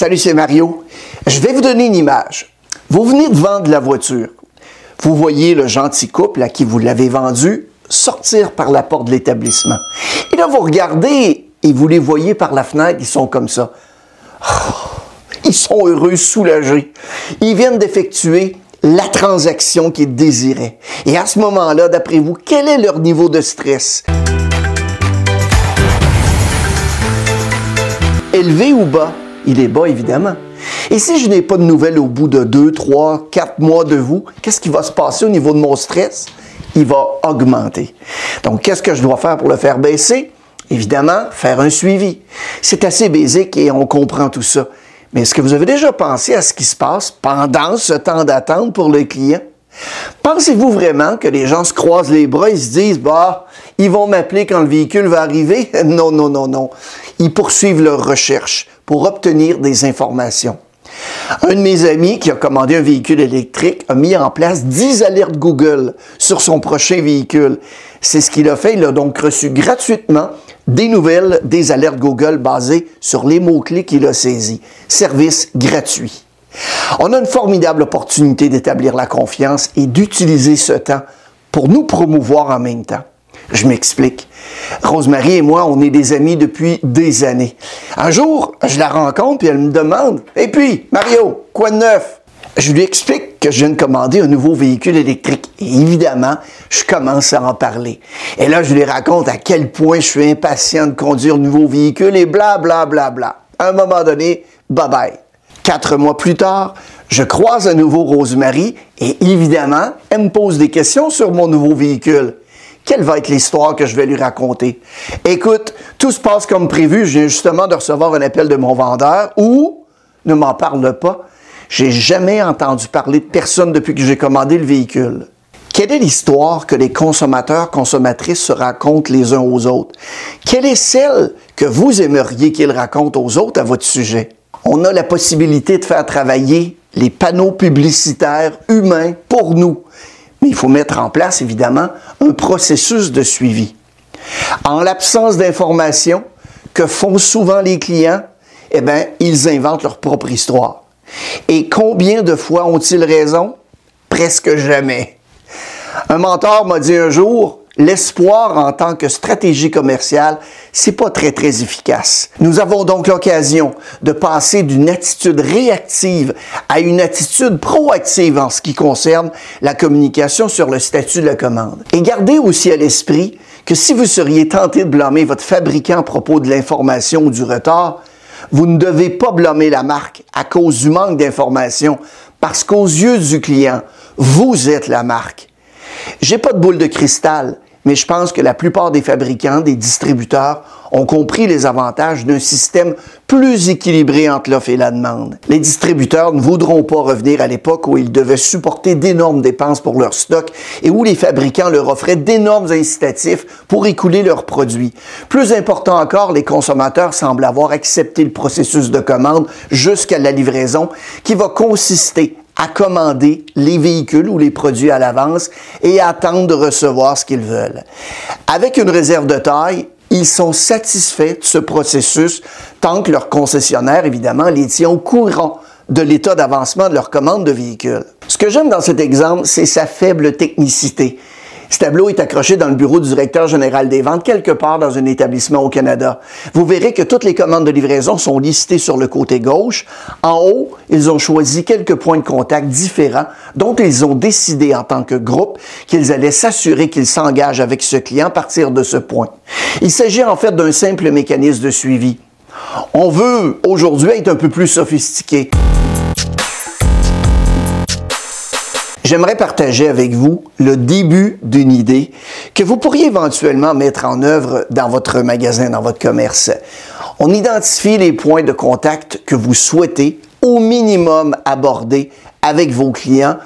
Salut, c'est Mario. Je vais vous donner une image. Vous venez de vendre la voiture. Vous voyez le gentil couple à qui vous l'avez vendu sortir par la porte de l'établissement. Et là, vous regardez et vous les voyez par la fenêtre, ils sont comme ça. Oh, ils sont heureux, soulagés. Ils viennent d'effectuer la transaction qu'ils désiraient. Et à ce moment-là, d'après vous, quel est leur niveau de stress? Élevé ou bas? Il est bas, évidemment. Et si je n'ai pas de nouvelles au bout de deux, trois, quatre mois de vous, qu'est-ce qui va se passer au niveau de mon stress? Il va augmenter. Donc, qu'est-ce que je dois faire pour le faire baisser? Évidemment, faire un suivi. C'est assez basique et on comprend tout ça. Mais est-ce que vous avez déjà pensé à ce qui se passe pendant ce temps d'attente pour le client? Pensez-vous vraiment que les gens se croisent les bras et se disent, bah, ils vont m'appeler quand le véhicule va arriver? Non, non, non, non. Ils poursuivent leur recherche pour obtenir des informations. Un de mes amis qui a commandé un véhicule électrique a mis en place 10 alertes Google sur son prochain véhicule. C'est ce qu'il a fait. Il a donc reçu gratuitement des nouvelles, des alertes Google basées sur les mots-clés qu'il a saisis. Service gratuit. On a une formidable opportunité d'établir la confiance et d'utiliser ce temps pour nous promouvoir en même temps. Je m'explique. Rosemary et moi, on est des amis depuis des années. Un jour, je la rencontre et elle me demande Et puis, Mario, quoi de neuf Je lui explique que je viens de commander un nouveau véhicule électrique. Et évidemment, je commence à en parler. Et là, je lui raconte à quel point je suis impatient de conduire un nouveau véhicule et bla bla bla bla. À un moment donné, bye bye. Quatre mois plus tard, je croise à nouveau Rosemary et évidemment, elle me pose des questions sur mon nouveau véhicule quelle va être l'histoire que je vais lui raconter? Écoute, tout se passe comme prévu. Je viens justement de recevoir un appel de mon vendeur ou ne m'en parle pas. J'ai jamais entendu parler de personne depuis que j'ai commandé le véhicule. Quelle est l'histoire que les consommateurs, consommatrices se racontent les uns aux autres? Quelle est celle que vous aimeriez qu'ils racontent aux autres à votre sujet? On a la possibilité de faire travailler les panneaux publicitaires humains pour nous mais il faut mettre en place, évidemment, un processus de suivi. En l'absence d'informations que font souvent les clients, eh bien, ils inventent leur propre histoire. Et combien de fois ont-ils raison? Presque jamais. Un mentor m'a dit un jour, l'espoir en tant que stratégie commerciale, c'est pas très très efficace. Nous avons donc l'occasion de passer d'une attitude réactive à une attitude proactive en ce qui concerne la communication sur le statut de la commande. Et gardez aussi à l'esprit que si vous seriez tenté de blâmer votre fabricant à propos de l'information ou du retard, vous ne devez pas blâmer la marque à cause du manque d'information parce qu'aux yeux du client, vous êtes la marque. J'ai pas de boule de cristal, mais je pense que la plupart des fabricants, des distributeurs, ont compris les avantages d'un système plus équilibré entre l'offre et la demande. Les distributeurs ne voudront pas revenir à l'époque où ils devaient supporter d'énormes dépenses pour leur stock et où les fabricants leur offraient d'énormes incitatifs pour écouler leurs produits. Plus important encore, les consommateurs semblent avoir accepté le processus de commande jusqu'à la livraison qui va consister à commander les véhicules ou les produits à l'avance et attendre de recevoir ce qu'ils veulent. Avec une réserve de taille, ils sont satisfaits de ce processus tant que leur concessionnaire, évidemment, les tient au courant de l'état d'avancement de leur commande de véhicules. Ce que j'aime dans cet exemple, c'est sa faible technicité. Ce tableau est accroché dans le bureau du directeur général des ventes quelque part dans un établissement au Canada. Vous verrez que toutes les commandes de livraison sont listées sur le côté gauche. En haut, ils ont choisi quelques points de contact différents dont ils ont décidé en tant que groupe qu'ils allaient s'assurer qu'ils s'engagent avec ce client à partir de ce point. Il s'agit en fait d'un simple mécanisme de suivi. On veut aujourd'hui être un peu plus sophistiqué. J'aimerais partager avec vous le début d'une idée que vous pourriez éventuellement mettre en œuvre dans votre magasin, dans votre commerce. On identifie les points de contact que vous souhaitez au minimum aborder avec vos clients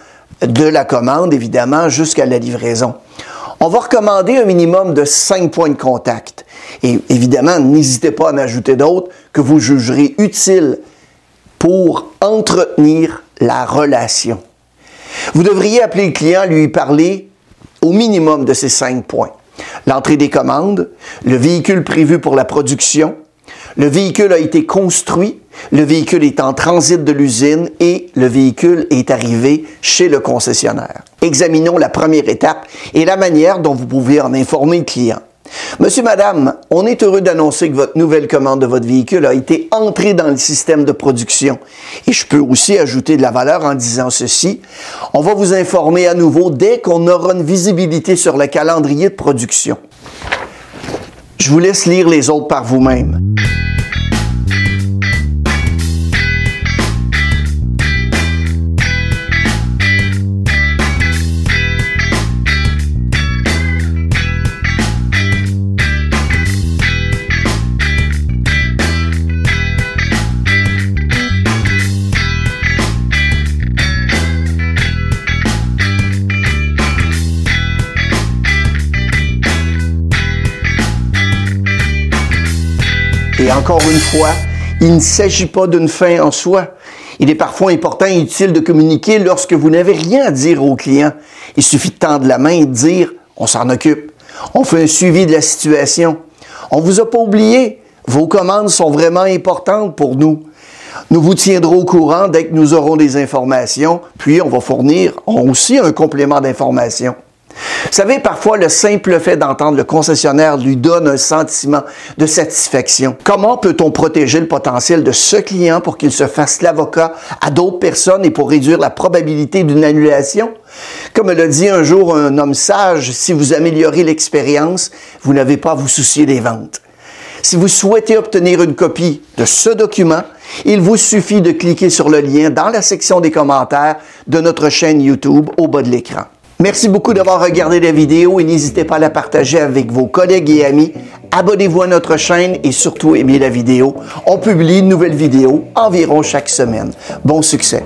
de la commande, évidemment, jusqu'à la livraison. On va recommander un minimum de cinq points de contact. Et évidemment, n'hésitez pas à en ajouter d'autres que vous jugerez utiles pour entretenir la relation. Vous devriez appeler le client, lui parler au minimum de ces cinq points. L'entrée des commandes, le véhicule prévu pour la production, le véhicule a été construit le véhicule est en transit de l'usine et le véhicule est arrivé chez le concessionnaire. Examinons la première étape et la manière dont vous pouvez en informer le client. Monsieur, Madame, on est heureux d'annoncer que votre nouvelle commande de votre véhicule a été entrée dans le système de production. Et je peux aussi ajouter de la valeur en disant ceci. On va vous informer à nouveau dès qu'on aura une visibilité sur le calendrier de production. Je vous laisse lire les autres par vous-même. Et encore une fois, il ne s'agit pas d'une fin en soi. Il est parfois important et utile de communiquer lorsque vous n'avez rien à dire au client. Il suffit de tendre la main et de dire on s'en occupe. On fait un suivi de la situation. On vous a pas oublié. Vos commandes sont vraiment importantes pour nous. Nous vous tiendrons au courant dès que nous aurons des informations, puis on va fournir aussi un complément d'information. Vous savez, parfois, le simple fait d'entendre le concessionnaire lui donne un sentiment de satisfaction. Comment peut-on protéger le potentiel de ce client pour qu'il se fasse l'avocat à d'autres personnes et pour réduire la probabilité d'une annulation? Comme l'a dit un jour un homme sage, si vous améliorez l'expérience, vous n'avez pas à vous soucier des ventes. Si vous souhaitez obtenir une copie de ce document, il vous suffit de cliquer sur le lien dans la section des commentaires de notre chaîne YouTube au bas de l'écran. Merci beaucoup d'avoir regardé la vidéo et n'hésitez pas à la partager avec vos collègues et amis. Abonnez-vous à notre chaîne et surtout aimez la vidéo. On publie une nouvelle vidéo environ chaque semaine. Bon succès!